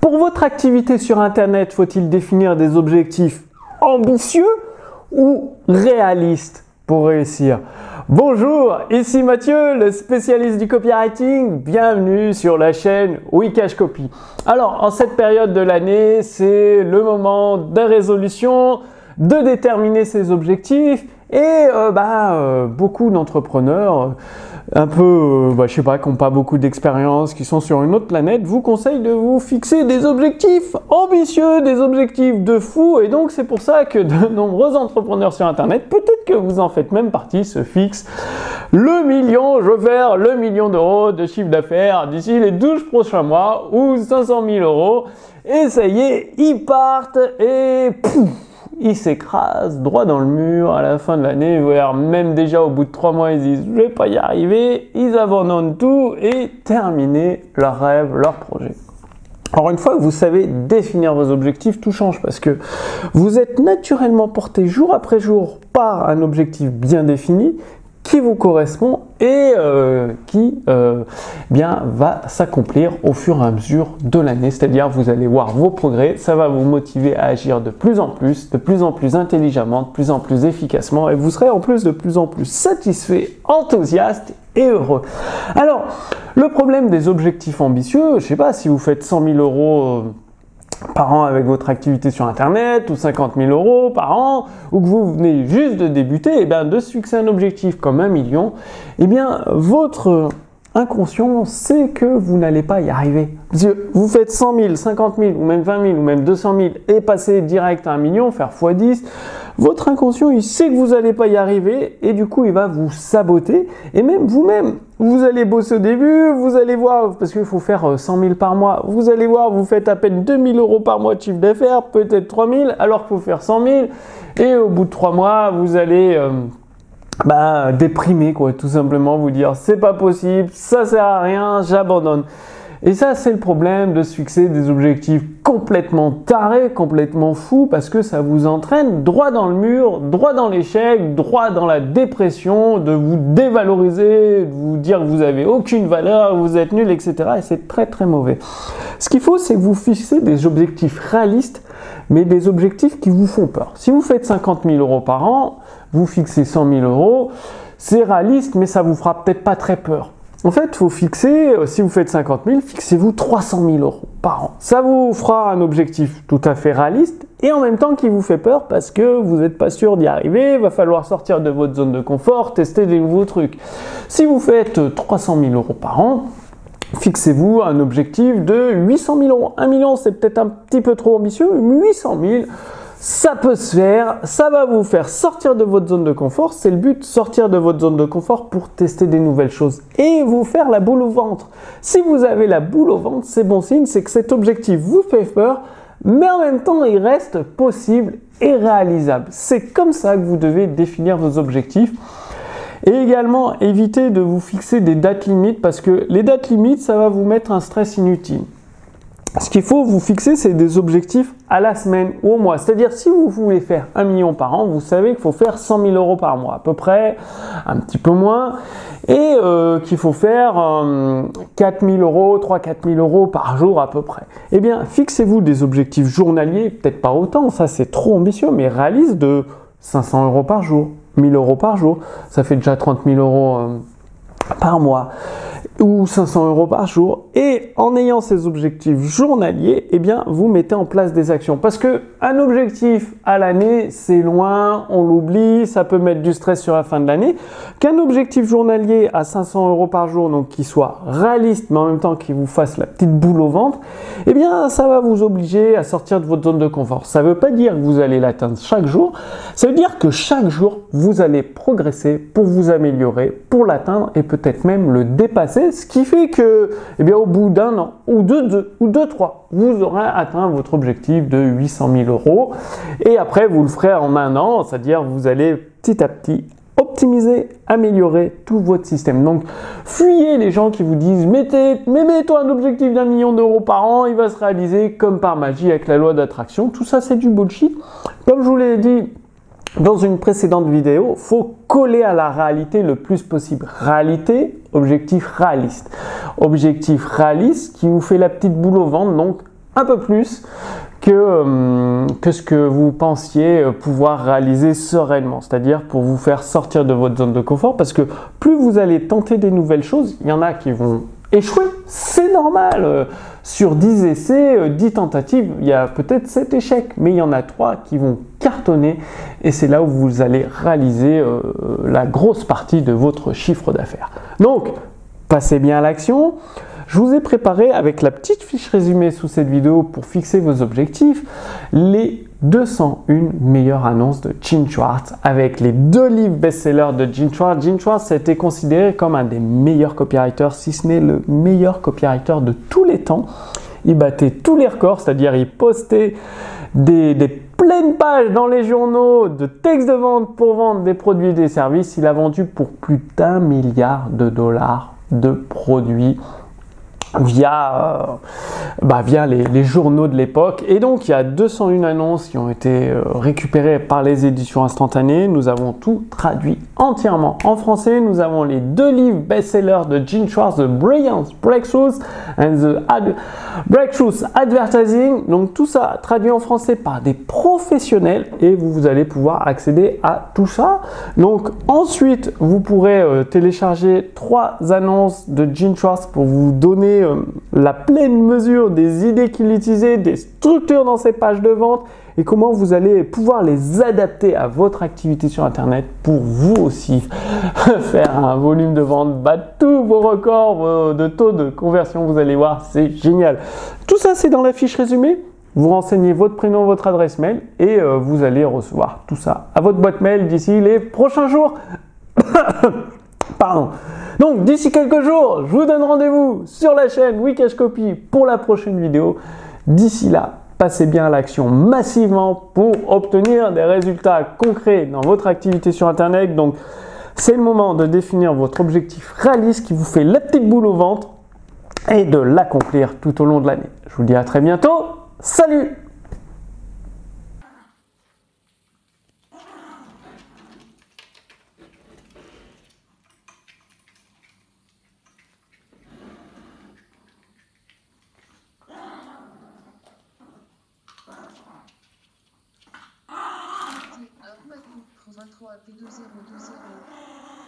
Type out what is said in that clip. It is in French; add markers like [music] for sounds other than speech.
Pour votre activité sur Internet, faut-il définir des objectifs ambitieux ou réalistes pour réussir? Bonjour, ici Mathieu, le spécialiste du copywriting. Bienvenue sur la chaîne Wikash Copy. Alors, en cette période de l'année, c'est le moment de résolution, de déterminer ses objectifs et euh, bah, euh, beaucoup d'entrepreneurs un peu, euh, bah, je sais pas, qui n'ont pas beaucoup d'expérience, qui sont sur une autre planète, vous conseillent de vous fixer des objectifs ambitieux, des objectifs de fou. Et donc, c'est pour ça que de [laughs] nombreux entrepreneurs sur Internet, peut-être que vous en faites même partie, se fixent le million, je veux faire le million d'euros de chiffre d'affaires d'ici les 12 prochains mois ou 500 000 euros. Et ça y est, ils partent et pouf ils s'écrasent droit dans le mur à la fin de l'année, voire même déjà au bout de trois mois, ils disent je vais pas y arriver, ils abandonnent tout et terminer leur rêve, leur projet. Alors une fois que vous savez définir vos objectifs, tout change parce que vous êtes naturellement porté jour après jour par un objectif bien défini qui vous correspond et euh, qui euh, bien va s'accomplir au fur et à mesure de l'année. C'est-à-dire vous allez voir vos progrès, ça va vous motiver à agir de plus en plus, de plus en plus intelligemment, de plus en plus efficacement et vous serez en plus de plus en plus satisfait, enthousiaste et heureux. Alors, le problème des objectifs ambitieux, je sais pas si vous faites 100 000 euros euh, par an avec votre activité sur Internet ou 50 000 euros par an ou que vous venez juste de débuter, et eh bien de se fixer un objectif comme un million, et eh bien votre inconscient sait que vous n'allez pas y arriver. vous faites 100 000, 50 000 ou même 20 000 ou même 200 000 et passer direct à un million, faire x10, votre inconscient il sait que vous n'allez pas y arriver et du coup il va vous saboter. Et même vous-même vous allez bosser au début, vous allez voir, parce qu'il faut faire 100 euh, 000 par mois, vous allez voir, vous faites à peine 2 000 euros par mois de chiffre d'affaires, peut-être 3 000, alors qu'il faut faire 100 000, et au bout de 3 mois, vous allez euh, bah, déprimer, quoi, tout simplement, vous dire, c'est pas possible, ça sert à rien, j'abandonne. Et ça, c'est le problème de se fixer des objectifs complètement tarés, complètement fous, parce que ça vous entraîne droit dans le mur, droit dans l'échec, droit dans la dépression, de vous dévaloriser, de vous dire que vous avez aucune valeur, vous êtes nul, etc. Et c'est très très mauvais. Ce qu'il faut, c'est que vous fixez des objectifs réalistes, mais des objectifs qui vous font peur. Si vous faites 50 000 euros par an, vous fixez 100 000 euros, c'est réaliste, mais ça vous fera peut-être pas très peur. En fait, faut fixer, euh, si vous faites 50 000, fixez-vous 300 000 euros par an. Ça vous fera un objectif tout à fait réaliste et en même temps qui vous fait peur parce que vous n'êtes pas sûr d'y arriver, va falloir sortir de votre zone de confort, tester des nouveaux trucs. Si vous faites 300 000 euros par an, fixez-vous un objectif de 800 000 euros. 1 million, c'est peut-être un petit peu trop ambitieux, 800 000 ça peut se faire, ça va vous faire sortir de votre zone de confort. C'est le but, sortir de votre zone de confort pour tester des nouvelles choses et vous faire la boule au ventre. Si vous avez la boule au ventre, c'est bon signe, c'est que cet objectif vous fait peur, mais en même temps, il reste possible et réalisable. C'est comme ça que vous devez définir vos objectifs. Et également, évitez de vous fixer des dates limites parce que les dates limites, ça va vous mettre un stress inutile ce qu'il faut vous fixer, c'est des objectifs à la semaine ou au mois. C'est-à-dire, si vous voulez faire un million par an, vous savez qu'il faut faire 100 000 euros par mois, à peu près, un petit peu moins, et euh, qu'il faut faire 4 000 euros, 3-4 000 euros par jour à peu près. Eh bien, fixez-vous des objectifs journaliers, peut-être pas autant, ça c'est trop ambitieux, mais réaliste de 500 euros par jour, 1000 euros par jour, ça fait déjà 30 000 euros euh, par mois ou 500 euros par jour. Et en ayant ces objectifs journaliers, eh bien, vous mettez en place des actions. Parce que un objectif à l'année, c'est loin, on l'oublie, ça peut mettre du stress sur la fin de l'année. Qu'un objectif journalier à 500 euros par jour, donc qui soit réaliste, mais en même temps qui vous fasse la petite boule au ventre, eh bien, ça va vous obliger à sortir de votre zone de confort. Ça ne veut pas dire que vous allez l'atteindre chaque jour. Ça veut dire que chaque jour, vous allez progresser pour vous améliorer, pour l'atteindre et peut-être même le dépasser ce qui fait que, eh bien, au bout d'un an, ou de deux, ou de trois, vous aurez atteint votre objectif de 800 000 euros. Et après, vous le ferez en un an, c'est-à-dire vous allez petit à petit optimiser, améliorer tout votre système. Donc, fuyez les gens qui vous disent mettez, mais mets-toi un objectif d'un million d'euros par an, il va se réaliser comme par magie avec la loi d'attraction. Tout ça, c'est du bullshit. Comme je vous l'ai dit, dans une précédente vidéo, faut coller à la réalité le plus possible. Réalité, objectif réaliste. Objectif réaliste qui vous fait la petite boule au ventre, donc un peu plus que, euh, que ce que vous pensiez pouvoir réaliser sereinement, c'est-à-dire pour vous faire sortir de votre zone de confort, parce que plus vous allez tenter des nouvelles choses, il y en a qui vont échouer, c'est normal. Sur 10 essais, 10 tentatives, il y a peut-être 7 échecs, mais il y en a 3 qui vont cartonner et c'est là où vous allez réaliser la grosse partie de votre chiffre d'affaires. Donc, passez bien à l'action. Je vous ai préparé avec la petite fiche résumée sous cette vidéo pour fixer vos objectifs les 201 meilleures annonces de Gene Schwartz avec les deux livres best-sellers de Gene Schwartz. Gene Schwartz a été considéré comme un des meilleurs copywriters, si ce n'est le meilleur copywriter de tous les temps. Il battait tous les records, c'est-à-dire il postait des, pleines pages dans les journaux de textes de vente pour vendre des produits et des services. Il a vendu pour plus d'un milliard de dollars de produits via, euh, bah, via les, journaux de l'époque. Et donc, il y a 201 annonces qui ont été euh, récupérées par les éditions instantanées. Nous avons tout traduit entièrement en français. Nous avons les deux livres best-sellers de Gene Schwartz, The Brilliant Breakthroughs and the Breakthroughs Advertising. Donc, tout ça traduit en français par des professionnels et vous, vous allez pouvoir accéder à tout ça. Donc, ensuite, vous pourrez euh, télécharger trois annonces de Gene Schwartz pour vous donner euh, la pleine mesure des idées qu'il utilisait, des structures dans ses pages de vente et comment vous allez pouvoir les adapter à votre activité sur Internet pour vous aussi [laughs] faire un volume de vente, battre tous vos records de taux de conversion. Vous allez voir, c'est génial. Tout ça, c'est dans la fiche résumée. Vous renseignez votre prénom, votre adresse mail et euh, vous allez recevoir tout ça à votre boîte mail d'ici les prochains jours. [coughs] Pardon. Donc d'ici quelques jours, je vous donne rendez-vous sur la chaîne Wikash Copy pour la prochaine vidéo. D'ici là, passez bien à l'action massivement pour obtenir des résultats concrets dans votre activité sur Internet. Donc c'est le moment de définir votre objectif réaliste qui vous fait la petite boule au ventre et de l'accomplir tout au long de l'année. Je vous dis à très bientôt. Salut P2020